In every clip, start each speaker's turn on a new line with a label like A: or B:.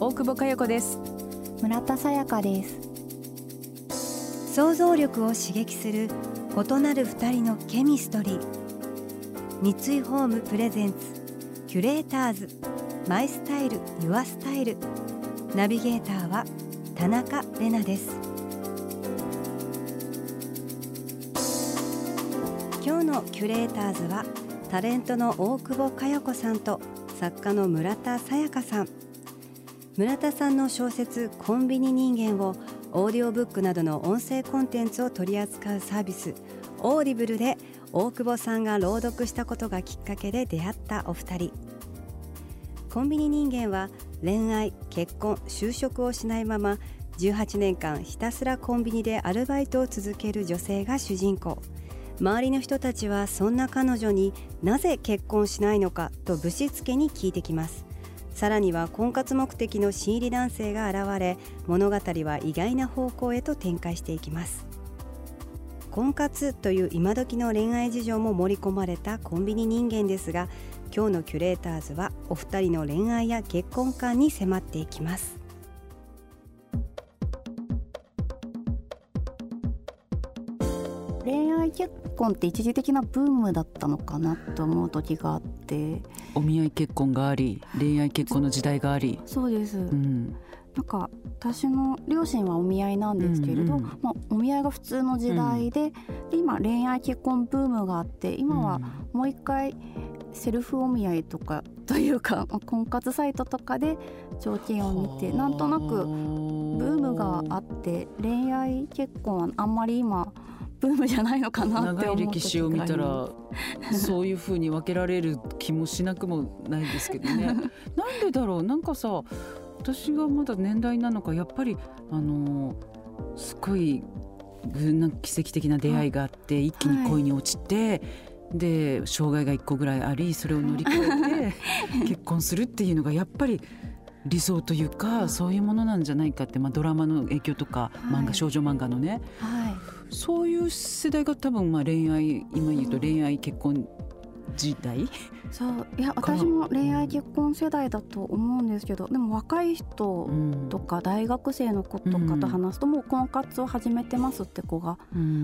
A: 大久保佳代子です。
B: 村田さやかです。
C: 想像力を刺激する異なる二人のケミストリー。三井ホームプレゼンツキュレーターズ。マイスタイルユアスタイル。ナビゲーターは田中れなです。今日のキュレーターズはタレントの大久保佳代子さんと作家の村田沙耶香さん。村田さんの小説コンビニ人間をオーディオブックなどの音声コンテンツを取り扱うサービス Audible で大久保さんが朗読したことがきっかけで出会ったお二人。コンビニ人間は恋愛結婚就職をしないまま18年間ひたすらコンビニでアルバイトを続ける女性が主人公。周りの人たちはそんな彼女になぜ結婚しないのかとぶしつけに聞いてきます。さらには婚活目的の新入り男性が現れ物語は意外な方向へと展開していきます。婚活という今時の恋愛事情も盛り込まれたコンビニ人間ですが今日のキュレーターズはお二人の恋愛や結婚観に迫っていきます。
B: 結婚って一時的なブームだったのかなと思う時があって。
A: お見合い結婚があり恋愛結婚の時代があり。
B: そうです、
A: うん。
B: なんか私の両親はお見合いなんですけれど、
A: うんうん
B: まあ、お見合いが普通の時代で,、で今恋愛結婚ブームがあって今はもう一回セルフお見合いとかというか まあ婚活サイトとかで条件を見てなんとなくブームがあって恋愛結婚はあんまり今ブームじゃないのかなって
A: 長い歴史を見たらそういう風に分けられる気もしなくもないですけどね。なんでだろう？なんかさ私がまだ年代なのかやっぱりあのすごいぐなんか奇跡的な出会いがあって一気に恋に落ちて、で障害が一個ぐらいありそれを乗り越えて 結婚するっていうのがやっぱり理想というかそういうものなんじゃないかって、まあ、ドラマの影響とか漫画、
B: はい
A: 少女漫画のね。
B: はい
A: そういう世代が多分まあ恋愛今言うと恋愛結婚時代？
B: そういや私も恋愛結婚世代だと思うんですけどでも若い人
A: うん
B: とか大学生の子とかと話すともう婚活を始めてますって子が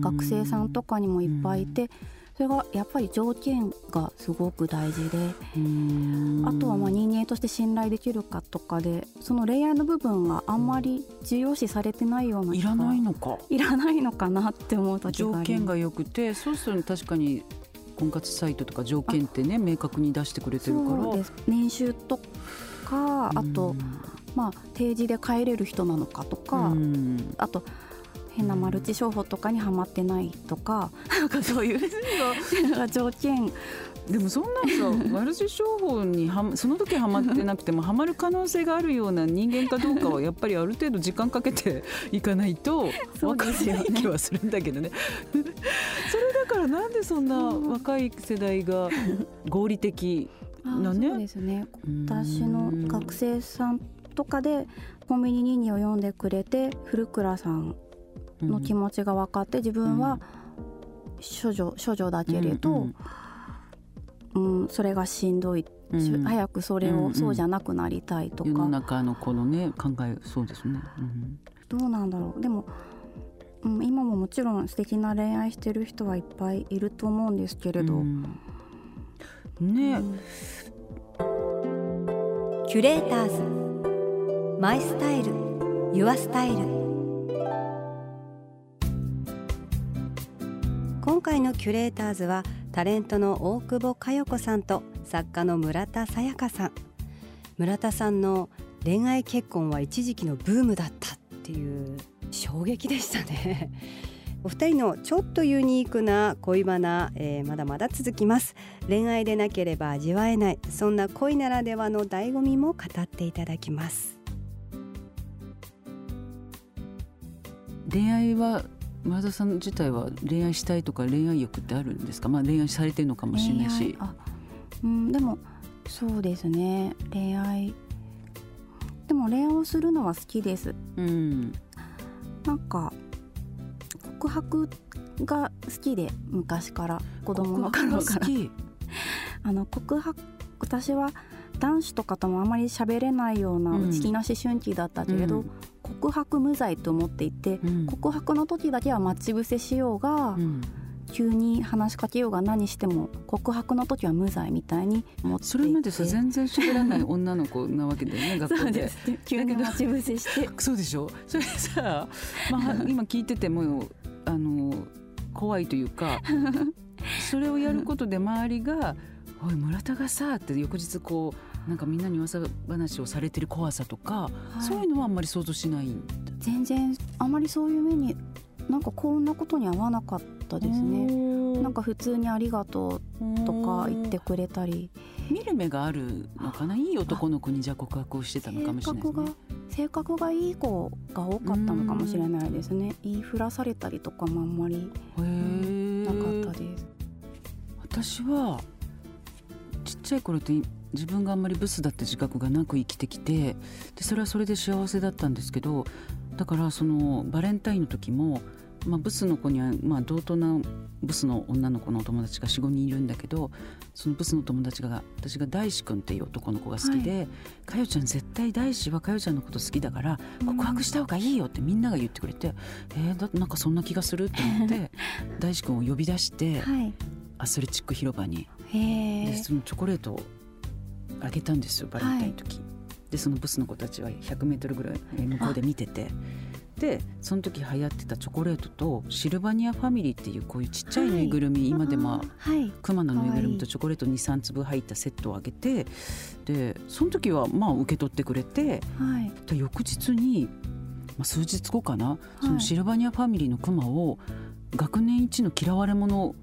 B: 学生さんとかにもいっぱいいてそれがやっぱり条件がすごく大事で
A: うん。
B: あとはまあ人間として信頼できるかとかでその恋愛の部分があんまり重要視されてないようない気が
A: らないのか。
B: いらないのかなって思う時
A: 条件が良くてそうすると確かに婚活サイトとか条件ってね明確に出してくれてるから。
B: 年収とかあと、まあ定時で帰れる人なのかとか、
A: うん。
B: あと変なマルチ商法とかにはまってないとかなんかそういう 条件
A: でもそんなんさマルチ商法にはその時はまってなくてもはまる可能性があるような人間かどうかはやっぱりある程度時間かけて いかないと分からない気はするんだけどね。それだからなんでそんな若い世代が合理的
B: あ
A: なね？
B: そうですね。私の学生さんとかでコンビニ人間を読んでくれて古倉さんの気持ちが分かって自分は処女処女だけれど、うんそれがしんどい、早くそれ
A: うんうん。
B: をそうじゃなくなりたいとか、
A: 世の中のこのね考えそうですね。うん。
B: どうなんだろう。でも、うん、今ももちろん素敵な恋愛してる人はいっぱいいると思うんですけれど、
A: うん。ね、
B: うん。
C: キュレーターズ。マイスタイル。ユアスタイル回のキュレーターズはタレントの大久保佳代子さんと作家の村田沙耶香さん。村田さんの恋愛結婚は一時期のブームだったっていう衝撃でしたね。お二人のちょっとユニークな恋バナ、えー、まだまだ続きます。恋愛でなければ味わえないそんな恋ならではの醍醐味も語っていただきます。
A: 恋愛は前田さん自体は恋愛したいとか恋愛欲ってあるんですか？まあ恋愛されてるのかもしれないし。
B: あうんでもそうですね。恋愛。でも恋愛をするのは好きです。
A: うん。
B: なんか告白が好きで昔から。子供の頃から。
A: 告白が好き？
B: あの告白私は男子とかともあまり喋れないような
A: うん。
B: 内気な思春期だったけれど、
A: うん
B: 告白無罪と思っていて、
A: うん。
B: 告白の時だけは待ち伏せしようが、
A: うん。
B: 急に話しかけようが何しても告白の時は無罪みたいに思っていて。
A: それまでさ全然喋らない女の子なわけだよね 学校で。
B: そうです。急に待ち伏せして。
A: そうでしょ？それさ、まあ、今聞いててもあの怖いというか それをやることで周りが「おい村田がさ」って翌日こうなんかみんなに噂話をされてる怖さとか、
B: はい。
A: そういうのはあんまり想像しない
B: 全然あまりそういう目になんかこんなことに合わなかったですね。なんか普通にありがとうとか言ってくれたり。
A: 見る目があるのかないい男の子にじゃあ告白をしてたのかもしれないですね。
B: 性格がいい子が多かったのかもしれないですね。言いふらされたりとかもあんまりなかったです。
A: 私はちっちゃい頃って自分があんまりブスだって自覚がなく生きてきてでそれはそれで幸せだったんですけどだからそのバレンタインの時も、まあ、ブスの子には、まあ、同等なブスの女の子のお友達が45人いるんだけどそのブスの友達が私が大志くんっていう男の子が好きで「かよちゃん絶対大志はかよちゃんのこと好きだから告白した方がいいよ」ってみんなが言ってくれて「えー、だなんかそんな気がする」って思って 大志くんを呼び出して
B: はい。
A: アスレチック広場に。でそのチョコレートをあげたんですよバレンタインの時、でそのブスの子たちは 100m ぐらいえー向こうで見てて。でその時流行ってたチョコレートとシルバニアファミリーっていうこういうちっちゃいぬいぐるみ、今でも
B: はい。
A: クマのぬいぐるみとチョコレート23粒入ったセットをあげてでその時はまあ受け取ってくれて
B: はい。
A: で翌日に、まあ、数日後かな、そのシルバニアファミリーのクマを学年一の嫌われ者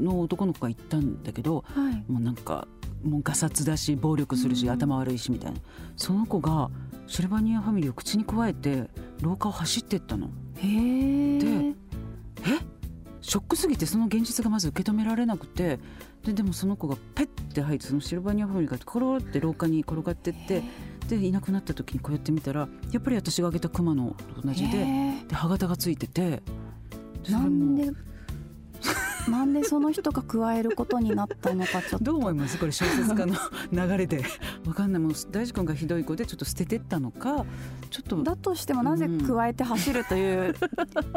A: の男の子が言ったんだけど
B: はい。
A: もうなんかもうガサツだし暴力するし、
B: うん。
A: 頭悪いしみたいな。その子がシルバニアファミリーを口にくわえて廊下を走ってったの。
B: へえ。
A: でえ？ショックすぎてその現実がまず受け止められなくてででもその子がペッて入ってそのシルバニアファミリーがコロって廊下に転がってってでいなくなった時にこうやって見たらやっぱり私があげたクマのと同じで
B: へ
A: で歯型がついてて
B: なんで なんでその人が加えることになったのかちょっと。
A: どう思います？これ小説家の流れでわかんない。もう大地君がひどい子でちょっと捨ててったのかちょっと。
B: だとしてもなぜ加えて走るという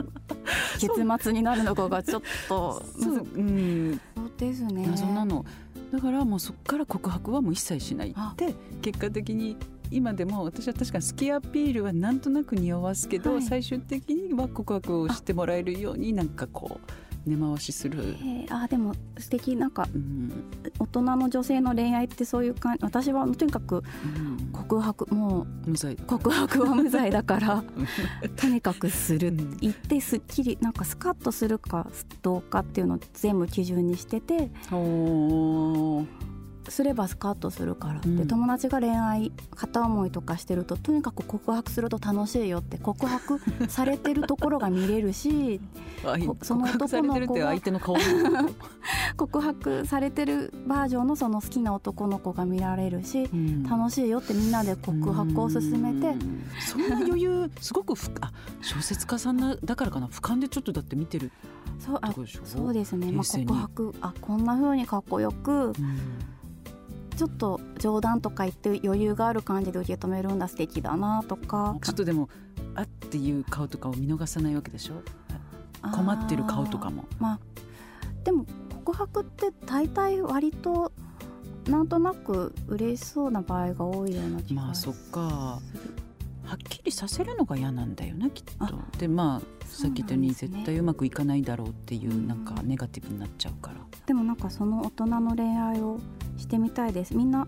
B: 結末になるのかがちょっと
A: そう、うん、
B: そうですね。
A: 謎なの。だからもうそこから告白はもう一切しないって結果的に今でも私は確かに好きアピールはなんとなく匂わすけど、
B: はい。
A: 最終的には告白をしてもらえるようになんかこう根回しする、
B: へえあでも素敵。なんか
A: うん。
B: 大人の女性の恋愛ってそういう感じ私はとにかく
A: うん、
B: 告白も
A: 無罪。
B: う告白は無罪だから とにかくする。
A: うん。
B: 言ってすっきりなんかスカッとするかどうかっていうのを全部基準にしてて
A: おー
B: すればスカッとするから、
A: うん。
B: で友達が恋愛片思いとかしてるととにかく告白すると楽しいよって告白されてるところが見れるし その男の子は
A: 相手の顔。も
B: 告白されてるバージョンのその好きな男の子が見られるし
A: うん。
B: 楽しいよってみんなで告白を進めて。
A: うん。そんな余裕すごくふ あ小説家さんなだからかな。俯瞰でちょっとだって見てる
B: そうあそうですね、まあ、告白あこんな風にかっこよく。
A: うん
B: ちょっと冗談とか言って余裕がある感じで受け止めるんだ素敵だなとか。
A: ちょっとでもあっていう顔とかを見逃さないわけでしょ？困ってる顔とかも。
B: まあでも告白って大体割となんとなく嬉しそうな場合が多いような気が
A: まあそっか。はっきりさせるのが嫌なんだよなきっ
B: あ
A: とでまあさっき言ったように絶対うまくいかないだろうっていう
B: うん
A: なんかネガティブになっちゃうから。
B: でもなんかその大人の恋愛をしてみたいです。みんな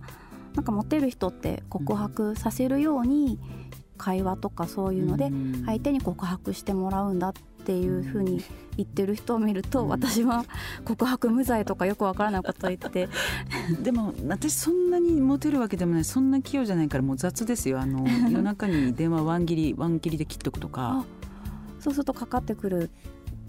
B: なんかモテる人って告白させるように会話とかそういうので
A: ん。
B: 相手に告白してもらうんだっていうふうに言ってる人を見ると、
A: うん。
B: 私は告白無罪とかよくわからないこと言って。
A: でも私そんなにモテるわけでもない。そんな器用じゃないからもう雑ですよ。あの 夜中に電話ワン切りワン切りで切っとくとか。
B: そうするとかかってくる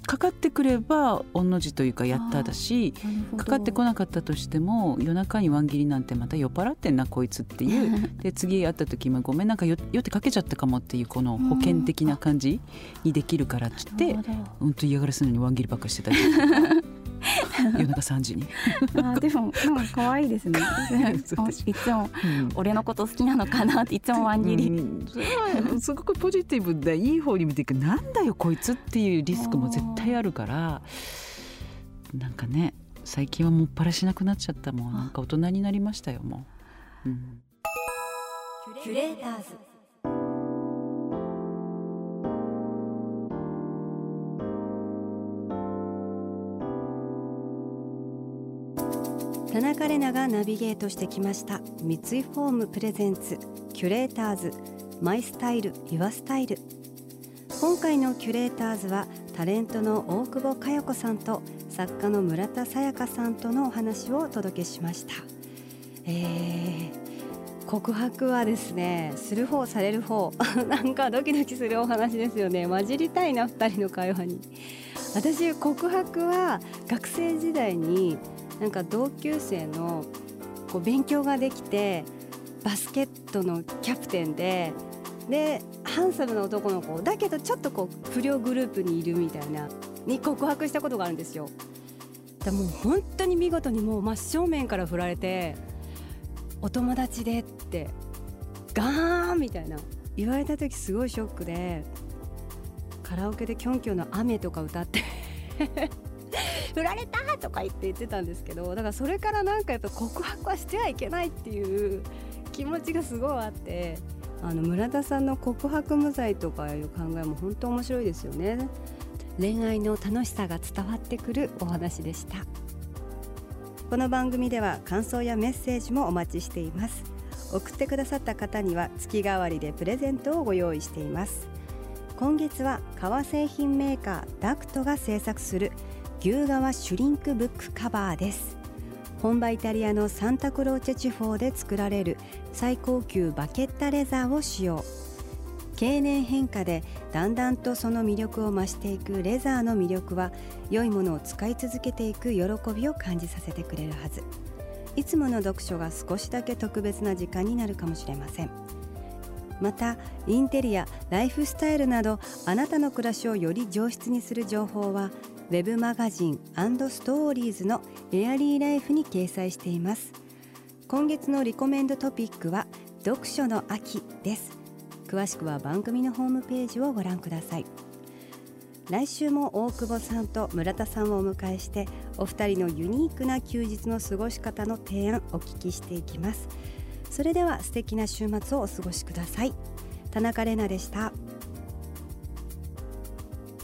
A: かかってくれば御の字というかやっただしかかってこなかったとしても夜中にワン切りなんてまた酔っ払ってんなこいつっていう。で次会った時もごめんなんか酔ってかけちゃったかもっていうこの保険的な感じにできるからっつって 本当嫌がらせるのにワン切りばっかしてたり 夜中3時に。
B: あでもでも可愛いですね。いつも、俺のこと好きなのかなっていつもワン切り、
A: うん、すごくポジティブでいい方に見ていく。なんだよこいつっていうリスクも絶対あるから。なんかね最近はもっぱらしなくなっちゃったもん。なんか大人になりましたよもう、うん、キュレーターズ
C: 田中れながナビゲートしてきました三井ホーム presents キュレーターズ my style your style。今回のキュレーターズはタレントの大久保佳代子さんと作家の村田沙耶香さんとのお話をお届けしました、えー、告白はですねする方される方 なんかドキドキするお話ですよね。混じりたいな2人の会話に。私告白は学生時代になんか同級生のこう勉強ができてバスケットのキャプテンででハンサムな男の子だけどちょっとこう不良グループにいるみたいなに告白したことがあるんですよ。だもう本当に見事にもう真正面から振られてお友達でってガーンみたいな言われた時すごいショックでカラオケでキョンキョンの雨とか歌って 振られたとか言って言ってたんですけどだからそれからなんかやっぱ告白はしてはいけないっていう気持ちがすごいあってあの村田さんの告白無罪とかいう考えも本当面白いですよね。恋愛の楽しさが伝わってくるお話でした。この番組では感想やメッセージもお待ちしています。送ってくださった方には月替わりでプレゼントをご用意しています。今月は革製品メーカーダクトが制作する牛革シュリンクブックカバーです。本場イタリアのサンタクローチェ地方で作られる最高級バケッタレザーを使用。経年変化でだんだんとその魅力を増していくレザーの魅力は良いものを使い続けていく喜びを感じさせてくれるはず。いつもの読書が少しだけ特別な時間になるかもしれません。またインテリアライフスタイルなどあなたの暮らしをより上質にする情報はウェブマガジンストーリーズのエアリーライフに掲載しています。今月のリコメンドトピックは読書の秋です。詳しくは番組のホームページをご覧ください。来週も大久保さんと村田さんをお迎えしてお二人のユニークな休日の過ごし方の提案お聞きしていきます。それでは素敵な週末をお過ごしください。田中れなでした。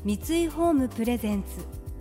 C: 三井ホームプレゼンツ。